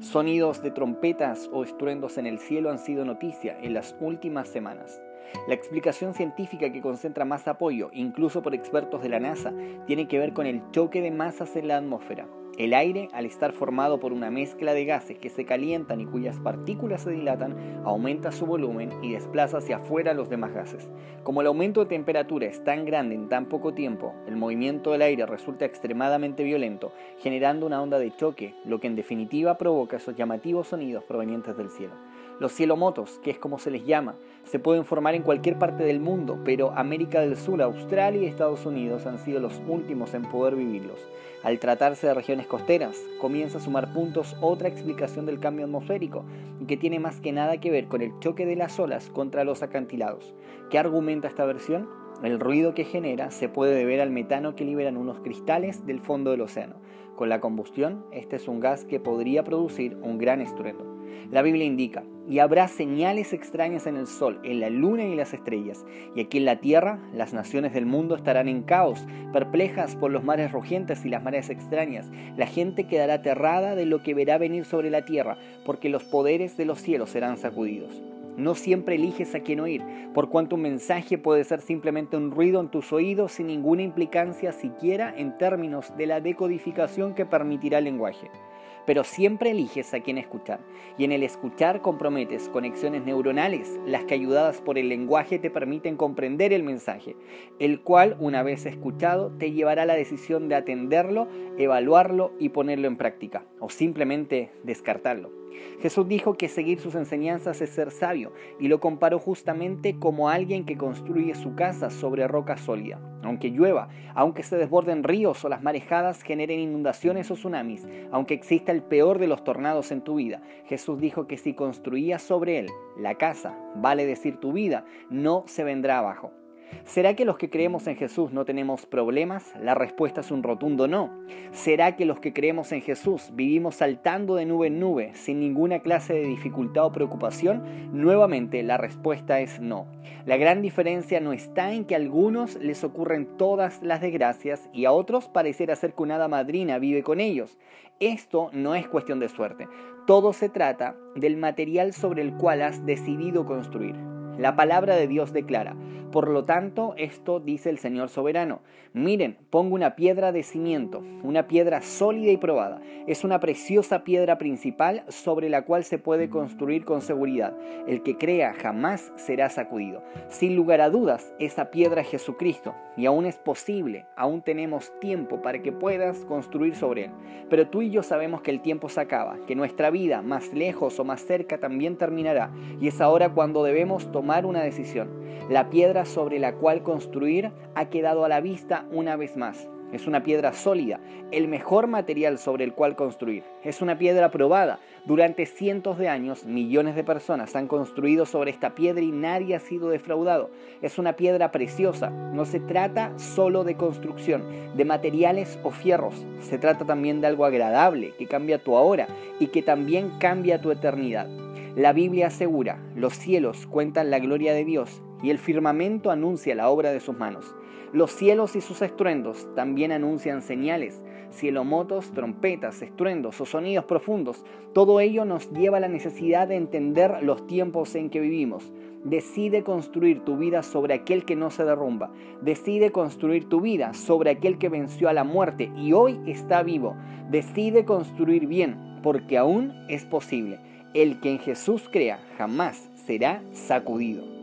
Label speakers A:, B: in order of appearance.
A: Sonidos de trompetas o estruendos en el cielo han sido noticia en las últimas semanas. La explicación científica que concentra más apoyo, incluso por expertos de la NASA, tiene que ver con el choque de masas en la atmósfera. El aire, al estar formado por una mezcla de gases que se calientan y cuyas partículas se dilatan, aumenta su volumen y desplaza hacia afuera los demás gases. Como el aumento de temperatura es tan grande en tan poco tiempo, el movimiento del aire resulta extremadamente violento, generando una onda de choque, lo que en definitiva provoca esos llamativos sonidos provenientes del cielo. Los cielomotos, que es como se les llama, se pueden formar en cualquier parte del mundo, pero América del Sur, Australia y Estados Unidos han sido los últimos en poder vivirlos. Al tratarse de regiones costeras, comienza a sumar puntos otra explicación del cambio atmosférico, que tiene más que nada que ver con el choque de las olas contra los acantilados. ¿Qué argumenta esta versión? El ruido que genera se puede deber al metano que liberan unos cristales del fondo del océano. Con la combustión, este es un gas que podría producir un gran estruendo. La Biblia indica, y habrá señales extrañas en el sol, en la luna y las estrellas, y aquí en la tierra las naciones del mundo estarán en caos, perplejas por los mares rugientes y las mareas extrañas. La gente quedará aterrada de lo que verá venir sobre la tierra, porque los poderes de los cielos serán sacudidos. No siempre eliges a quién oír, por cuanto un mensaje puede ser simplemente un ruido en tus oídos sin ninguna implicancia siquiera en términos de la decodificación que permitirá el lenguaje pero siempre eliges a quién escuchar. Y en el escuchar comprometes conexiones neuronales, las que ayudadas por el lenguaje te permiten comprender el mensaje, el cual, una vez escuchado, te llevará a la decisión de atenderlo, evaluarlo y ponerlo en práctica, o simplemente descartarlo. Jesús dijo que seguir sus enseñanzas es ser sabio y lo comparó justamente como alguien que construye su casa sobre roca sólida. Aunque llueva, aunque se desborden ríos o las marejadas generen inundaciones o tsunamis, aunque exista el peor de los tornados en tu vida, Jesús dijo que si construías sobre él la casa, vale decir tu vida, no se vendrá abajo. ¿Será que los que creemos en Jesús no tenemos problemas? La respuesta es un rotundo no. ¿Será que los que creemos en Jesús vivimos saltando de nube en nube sin ninguna clase de dificultad o preocupación? Nuevamente la respuesta es no. La gran diferencia no está en que a algunos les ocurren todas las desgracias y a otros pareciera ser que una madrina vive con ellos. Esto no es cuestión de suerte. Todo se trata del material sobre el cual has decidido construir. La palabra de Dios declara, por lo tanto, esto dice el Señor soberano. Miren, pongo una piedra de cimiento, una piedra sólida y probada. Es una preciosa piedra principal sobre la cual se puede construir con seguridad. El que crea jamás será sacudido. Sin lugar a dudas, esa piedra es Jesucristo. Y aún es posible, aún tenemos tiempo para que puedas construir sobre él. Pero tú y yo sabemos que el tiempo se acaba, que nuestra vida, más lejos o más cerca, también terminará. Y es ahora cuando debemos una decisión. La piedra sobre la cual construir ha quedado a la vista una vez más. Es una piedra sólida, el mejor material sobre el cual construir. Es una piedra probada. Durante cientos de años, millones de personas han construido sobre esta piedra y nadie ha sido defraudado. Es una piedra preciosa. No se trata solo de construcción, de materiales o fierros. Se trata también de algo agradable, que cambia tu ahora y que también cambia tu eternidad. La Biblia asegura, los cielos cuentan la gloria de Dios y el firmamento anuncia la obra de sus manos. Los cielos y sus estruendos también anuncian señales, cielomotos, trompetas, estruendos o sonidos profundos. Todo ello nos lleva a la necesidad de entender los tiempos en que vivimos. Decide construir tu vida sobre aquel que no se derrumba. Decide construir tu vida sobre aquel que venció a la muerte y hoy está vivo. Decide construir bien, porque aún es posible. El que en Jesús crea jamás será sacudido.